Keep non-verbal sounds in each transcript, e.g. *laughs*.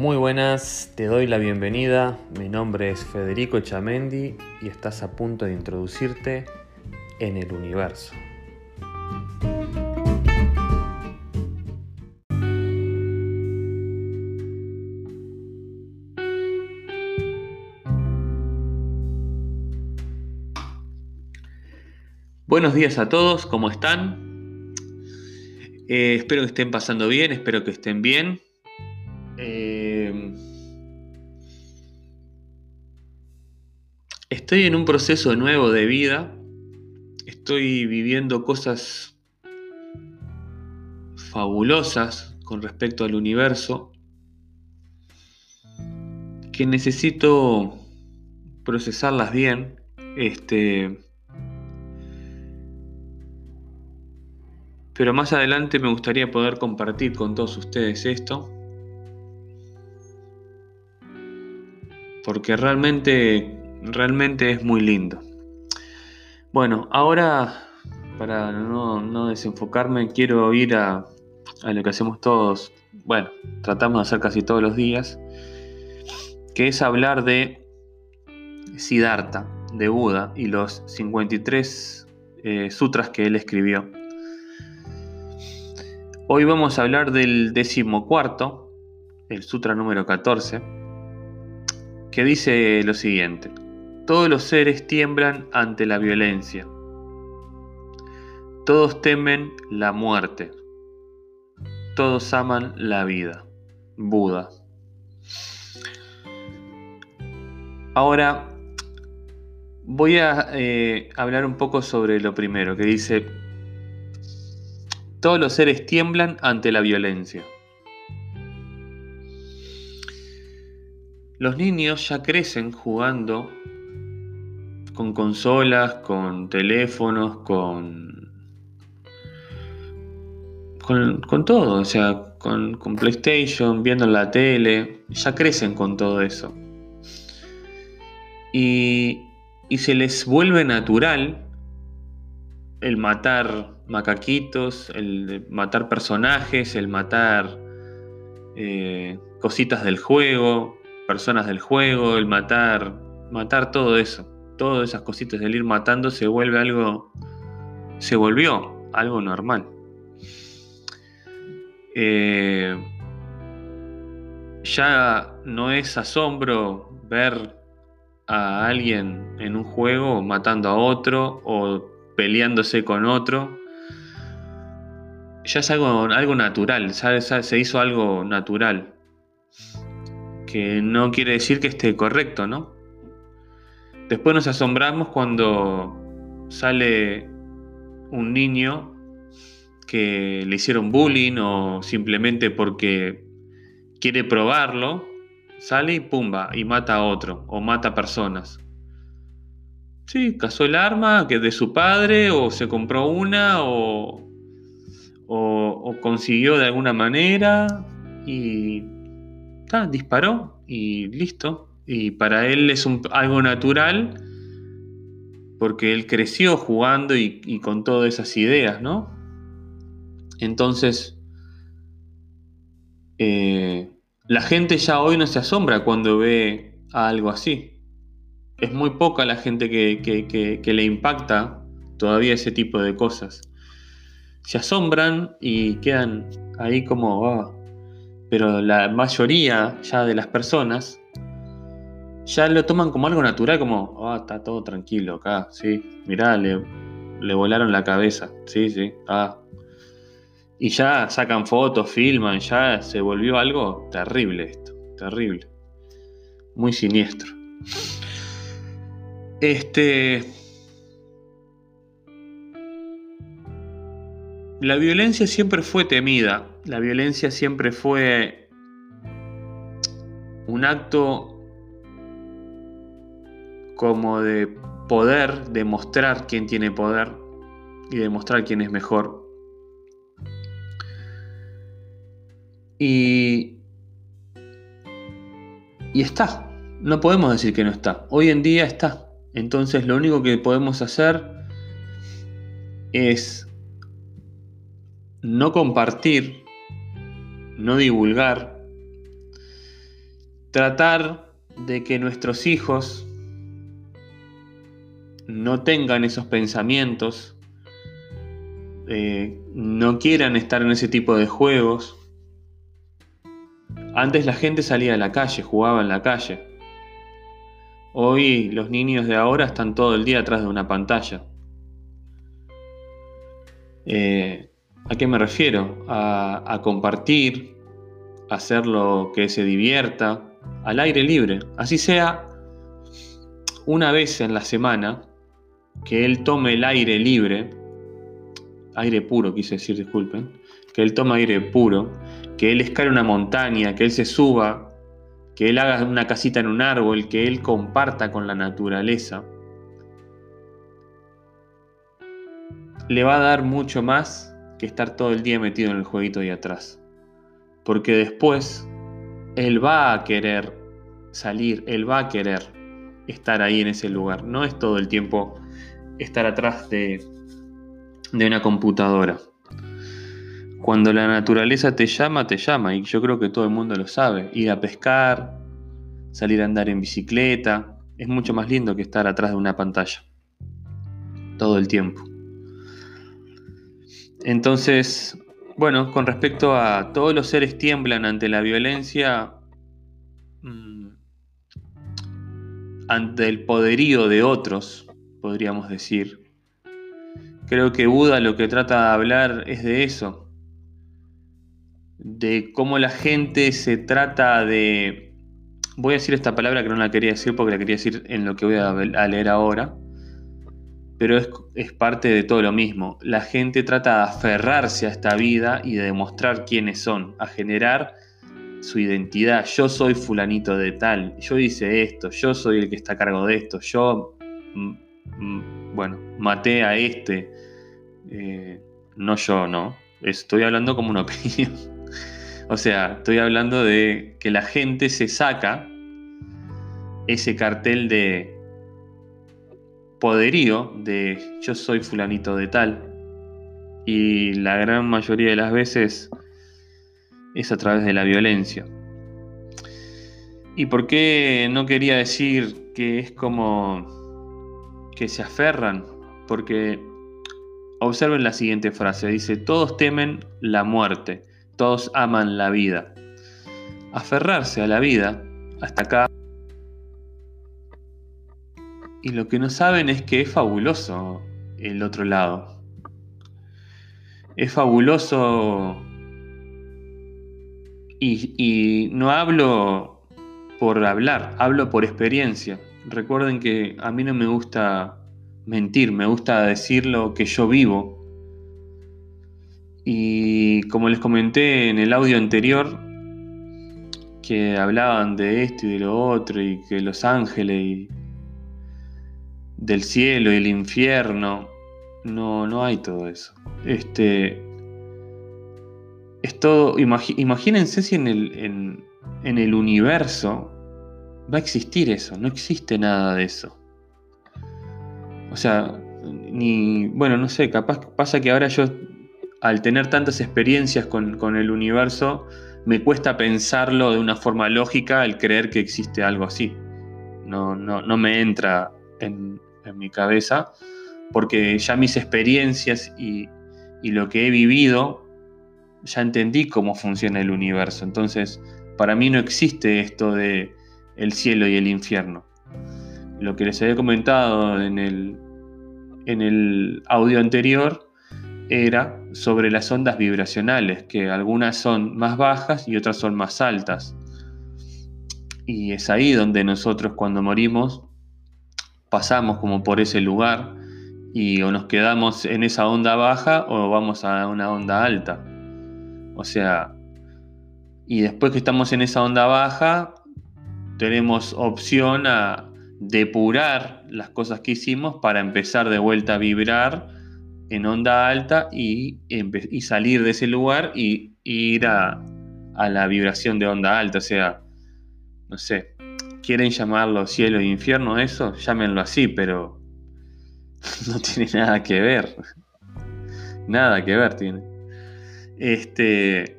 Muy buenas, te doy la bienvenida. Mi nombre es Federico Chamendi y estás a punto de introducirte en el universo. Buenos días a todos, ¿cómo están? Eh, espero que estén pasando bien, espero que estén bien. Estoy en un proceso nuevo de vida. Estoy viviendo cosas fabulosas con respecto al universo que necesito procesarlas bien. Este, pero más adelante me gustaría poder compartir con todos ustedes esto. porque realmente, realmente es muy lindo. Bueno, ahora, para no, desenfocarme, quiero ir a, lo que hacemos todos, bueno, tratamos de hacer casi todos los días, que es hablar de Siddhartha, de Buda, y los 53 eh, sutras que él escribió. Hoy vamos a hablar del decimocuarto, el sutra número 14, que dice lo siguiente. Todos los seres tiemblan ante la violencia. Todos temen la muerte. Todos aman la vida. Buda. Ahora voy a eh, hablar un poco sobre lo primero, que dice, todos los seres tiemblan ante la violencia. Los niños ya crecen jugando con consolas, con teléfonos, con, con, todo, o sea, con, PlayStation, viendo la tele, ya crecen con todo eso. Y, se les vuelve natural el matar macaquitos, el matar personajes, el matar eh, cositas del juego, personas del juego, el matar, matar todo eso, todas esas cositas del ir matando se vuelve algo, se volvió algo normal. Eh, ya no es asombro ver a alguien en un juego matando a otro o peleándose con otro. Ya es algo, algo natural, se hizo algo natural que no quiere decir que esté correcto, ¿no? Después nos asombramos cuando sale un niño que le hicieron bullying o simplemente porque quiere probarlo, sale y pumba, y mata a otro o mata personas. Sí, cazó el arma que de su padre o se compró una o, o consiguió de alguna manera y disparó y listo. Y para él es algo natural porque él creció jugando y, con todas esas ideas, ¿no? Entonces, eh, la gente ya hoy no se asombra cuando ve algo así. Es muy poca la gente que, le impacta todavía ese tipo de cosas. Se asombran y quedan ahí como, ah, pero la mayoría ya de las personas ya lo toman como algo natural, como, ah, está todo tranquilo acá, sí, mirá, le, le volaron la cabeza, sí, sí, ah. Y ya sacan fotos, filman, ya se volvió algo terrible esto, terrible, muy siniestro. Este... La violencia siempre fue temida, la violencia siempre fue un acto como de poder demostrar quién tiene poder y demostrar quién es mejor. Y, y está, no podemos decir que no está, hoy en día está. Entonces lo único que podemos hacer es no compartir no divulgar tratar de que nuestros hijos no tengan esos pensamientos, eh, no quieran estar en ese tipo de juegos. Antes la gente salía a la calle, jugaba en la calle. Hoy los niños de ahora están todo el día atrás de una pantalla. Eh, ¿A qué me refiero? A, compartir, a hacer lo que se divierta, al aire libre. Así sea una vez en la semana que él tome el aire libre, aire puro quise decir, disculpen, que él tome aire puro, que él escale una montaña, que él se suba que él haga una casita en un árbol, que él comparta con la naturaleza, le va a dar mucho más que estar todo el día metido en el jueguito de atrás. Porque después él va a querer salir, él va a querer estar ahí en ese lugar. No es todo el tiempo estar atrás de, de una computadora. Cuando la naturaleza te llama, te llama, y yo creo que todo el mundo lo sabe. Ir a pescar, salir a andar en bicicleta, es mucho más lindo que estar atrás de una pantalla. Todo el tiempo. Entonces, bueno, con respecto a todos los seres tiemblan ante la violencia, mm, ante el poderío de otros, podríamos decir. Creo que Buda lo que trata de hablar es de eso, de cómo la gente se trata de... Voy a decir esta palabra que no la quería decir porque la quería decir en lo que voy a leer ahora, pero es, parte de todo lo mismo. La gente trata de aferrarse a esta vida y de demostrar quiénes son, a generar su identidad. Yo soy fulanito de tal, yo hice esto, yo soy el que está a cargo de esto, yo, mm, bueno, maté a este. Eh, no yo, no. Estoy hablando como una *laughs* opinión. O sea, estoy hablando de que la gente se saca ese cartel de poderío de yo soy fulanito de tal. Y la gran mayoría de las veces es a través de la violencia. ¿Y por qué no quería decir que es como que se aferran? Porque observen la siguiente frase, dice, todos temen la muerte todos aman la vida. Aferrarse a la vida hasta acá. Y lo que no saben es que es fabuloso el otro lado. Es fabuloso y, y no hablo por hablar, hablo por experiencia. Recuerden que a mí no me gusta mentir, me gusta decir lo que yo vivo, y como les comenté en el audio anterior, que hablaban de esto y de lo otro, y que los ángeles y del cielo y el infierno, no, no hay todo eso. Este, es todo, imagínense si en el, en, en el universo va a existir eso, no existe nada de eso. O sea, ni, bueno, no sé, capaz pasa que ahora yo al tener tantas experiencias con, el universo, me cuesta pensarlo de una forma lógica el creer que existe algo así. No, no, me entra en, mi cabeza, porque ya mis experiencias y, lo que he vivido, ya entendí cómo funciona el universo. Entonces, para mí no existe esto de el cielo y el infierno. Lo que les había comentado en el, en el audio anterior era sobre las ondas vibracionales, que algunas son más bajas y otras son más altas. Y es ahí donde nosotros cuando morimos pasamos como por ese lugar y o nos quedamos en esa onda baja o vamos a una onda alta. O sea, y después que estamos en esa onda baja, tenemos opción a depurar las cosas que hicimos para empezar de vuelta a vibrar en onda alta y, salir de ese lugar y, ir a, la vibración de onda alta. O sea, no sé, quieren llamarlo cielo e infierno, eso, llámenlo así, pero *laughs* no tiene nada que ver. Nada que ver tiene. Este.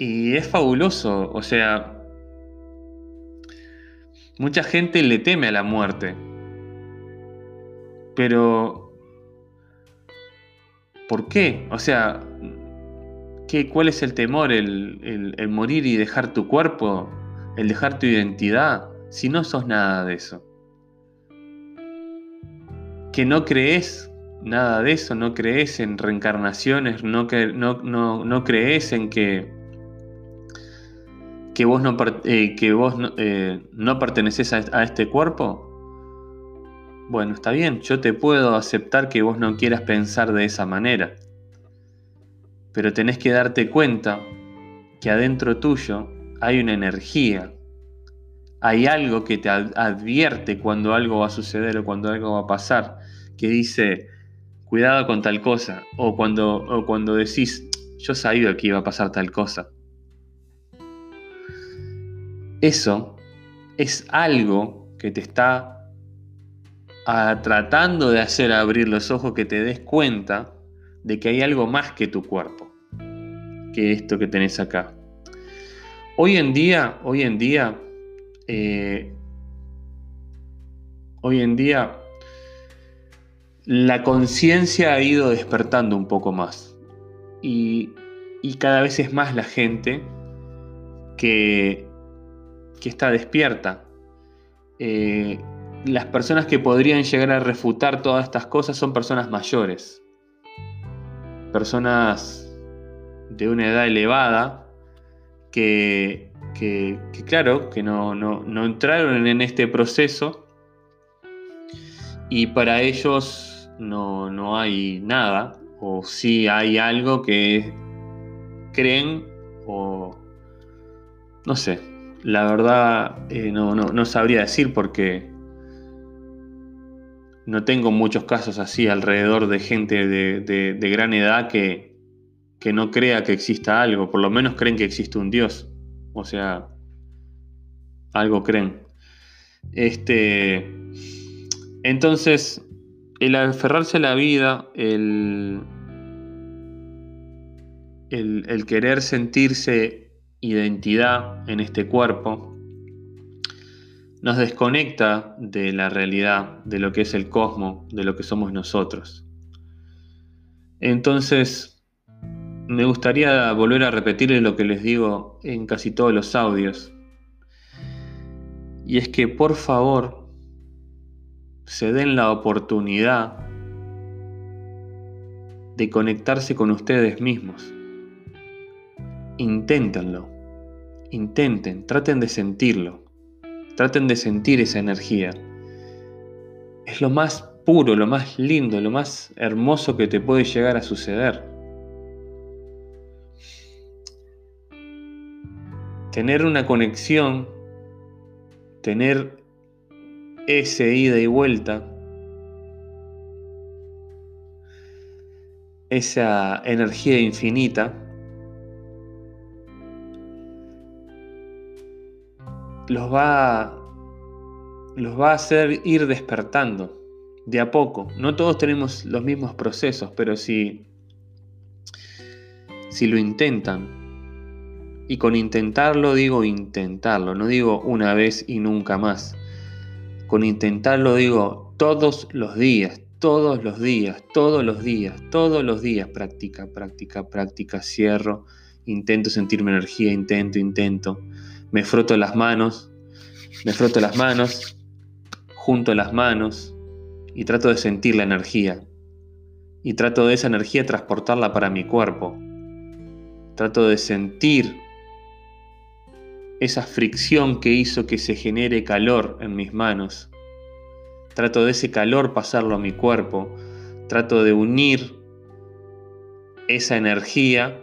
Y es fabuloso, o sea, Mucha gente le teme a la muerte. Pero... ¿Por qué? O sea, ¿qué, ¿cuál es el temor? ¿El, morir y dejar tu cuerpo? ¿El dejar tu identidad? Si no sos nada de eso. Que no crees nada de eso, no crees en reencarnaciones, no, crees en que, que vos no, eh, que vos no, eh, perteneces a, este cuerpo, bueno, está bien, yo te puedo aceptar que vos no quieras pensar de esa manera, pero tenés que darte cuenta que adentro tuyo hay una energía, hay algo que te advierte cuando algo va a suceder o cuando algo va a pasar, que dice, cuidado con tal cosa, o cuando, cuando decís, yo sabía que iba a pasar tal cosa. Eso es algo que te está ah, tratando de hacer abrir los ojos, que te des cuenta de que hay algo más que tu cuerpo, que esto que tenés acá. Hoy en día, hoy en día, eh, hoy en día la conciencia ha ido despertando un poco más. Y, cada vez es más la gente que, que está despierta. Eh, las personas que podrían llegar a refutar todas estas cosas son personas mayores. Personas de una edad elevada que, claro, que no, no entraron en este proceso y para ellos no, hay nada, o si hay algo que creen o no sé, la verdad eh, no, sabría decir porque no tengo muchos casos así alrededor de gente de, gran edad que, que, no crea que exista algo, por lo menos creen que existe un Dios, o sea, algo creen. Este, entonces, el aferrarse a la vida, el, el, querer sentirse identidad en este cuerpo, nos desconecta de la realidad, de lo que es el cosmos, de lo que somos nosotros. Entonces, me gustaría volver a repetirles lo que les digo en casi todos los audios. Y es que por favor se den la oportunidad de conectarse con ustedes mismos. Inténtenlo, intenten, traten de sentirlo, traten de sentir esa energía. Es lo más puro, lo más lindo, lo más hermoso que te puede llegar a suceder. Tener una conexión, tener ese ida y vuelta, esa energía infinita, los va, los va a hacer ir despertando de a poco. No todos tenemos los mismos procesos, pero si, si lo intentan, y con intentarlo digo intentarlo, no digo una vez y nunca más. Con intentarlo digo todos los días, todos los días, todos los días, todos los días, práctica, práctica, práctica, cierro, intento sentirme energía, intento, intento, me froto las manos, me froto las manos, junto las manos y trato de sentir la energía. Y trato de esa energía transportarla para mi cuerpo. Trato de sentir esa fricción que hizo que se genere calor en mis manos. Trato de ese calor pasarlo a mi cuerpo. Trato de unir esa energía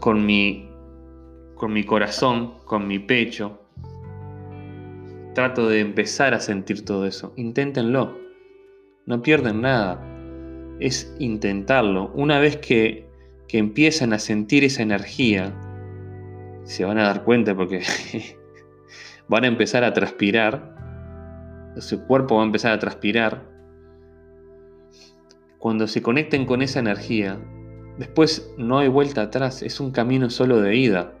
con mi, con mi corazón, con mi pecho. Trato de empezar a sentir todo eso. Inténtenlo. No pierden nada. Es intentarlo. Una vez que, que empiezan a sentir esa energía, se van a dar cuenta porque *laughs* van a empezar a transpirar, su cuerpo va a empezar a transpirar. Cuando se conecten con esa energía, después no hay vuelta atrás, es un camino solo de ida.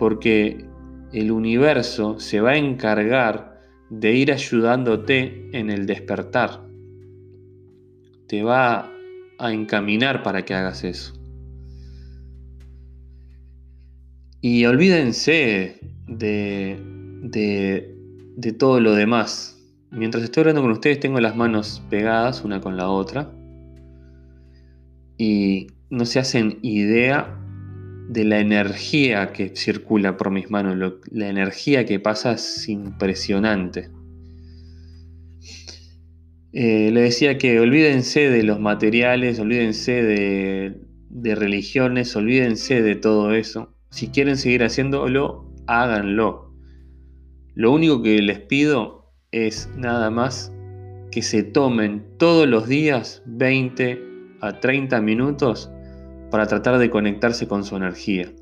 Porque el universo se va a encargar de ir ayudándote en el despertar. Te va a encaminar para que hagas eso. Y olvídense de, de, de todo lo demás. Mientras estoy hablando con ustedes tengo las manos pegadas una con la otra y no se hacen idea de la energía que circula por mis manos, la energía que pasa es impresionante. Eh, le decía que olvídense de los materiales, olvídense de, de religiones, olvídense de todo eso. Si quieren seguir haciéndolo, háganlo. Lo único que les pido es nada más que se tomen todos los días 20 a 30 minutos para tratar de conectarse con su energía.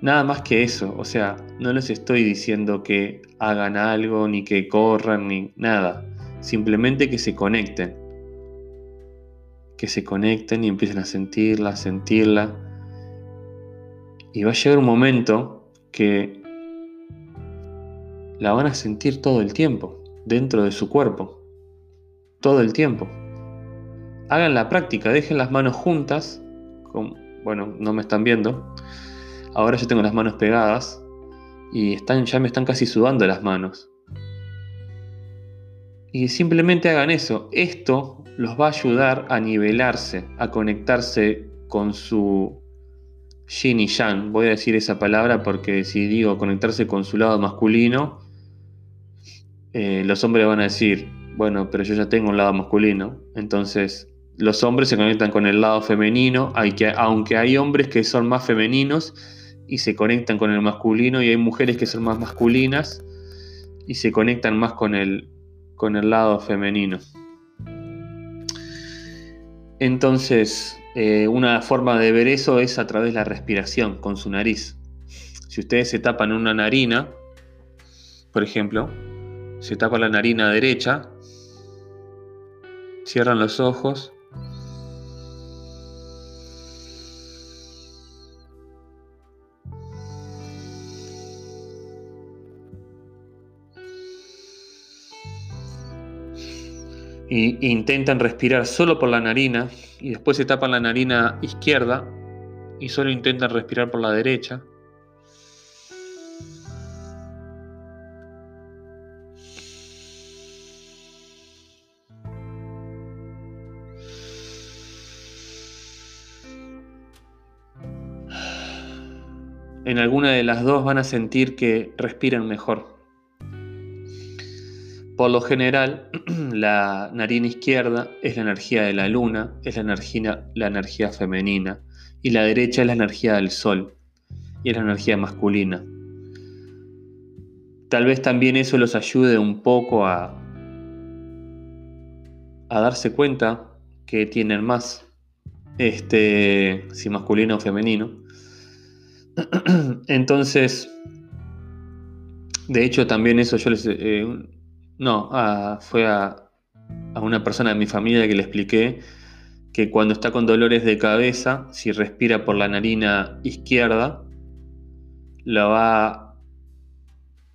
Nada más que eso, o sea, no les estoy diciendo que hagan algo, ni que corran, ni nada. Simplemente que se conecten. Que se conecten y empiecen a sentirla, a sentirla. Y va a llegar un momento que la van a sentir todo el tiempo, dentro de su cuerpo. Todo el tiempo hagan la práctica, dejen las manos juntas. bueno, no me están viendo. Ahora yo tengo las manos pegadas y están, ya me están casi sudando las manos. Y simplemente hagan eso. Esto los va a ayudar a nivelarse, a conectarse con su yin y yang. Voy a decir esa palabra porque si digo conectarse con su lado masculino, eh, los hombres van a decir, bueno, pero yo ya tengo un lado masculino. Entonces los hombres se conectan con el lado femenino, hay que, aunque hay hombres que son más femeninos y se conectan con el masculino y hay mujeres que son más masculinas y se conectan más con el, con el lado femenino. Entonces, eh, una forma de ver eso es a través de la respiración, con su nariz. Si ustedes se tapan una narina, por ejemplo, se tapa la narina derecha, cierran los ojos intentan respirar solo por la narina y después se tapan la narina izquierda y solo intentan respirar por la derecha. En alguna de las dos van a sentir que respiran mejor. Por lo general, *clears throat* la narina izquierda es la energía de la luna, es la energía, la energía femenina, y la derecha es la energía del sol, y es la energía masculina. Tal vez también eso los ayude un poco a, a darse cuenta que tienen más, este, si masculino o femenino. *clears throat* Entonces, de hecho también eso yo les... Eh, no, fue a, una persona de mi familia que le expliqué que cuando está con dolores de cabeza, si respira por la narina izquierda, lo va,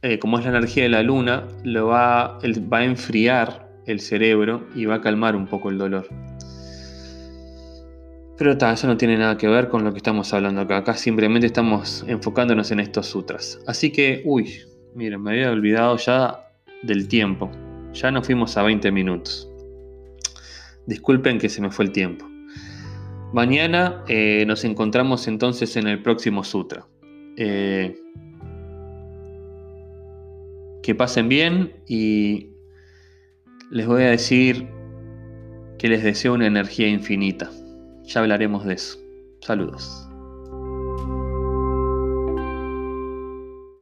eh, como es la energía de la luna, lo va, va a enfriar el cerebro y va a calmar un poco el dolor. Pero eso no tiene nada que ver con lo que estamos hablando acá. Acá simplemente estamos enfocándonos en estos sutras. Así que, uy, miren, me había olvidado ya del tiempo. Ya nos fuimos a 20 minutos. Disculpen que se me fue el tiempo. Mañana eh, nos encontramos entonces en el próximo sutra. Eh, que pasen bien y les voy a decir que les deseo una energía infinita. Ya hablaremos de eso. Saludos.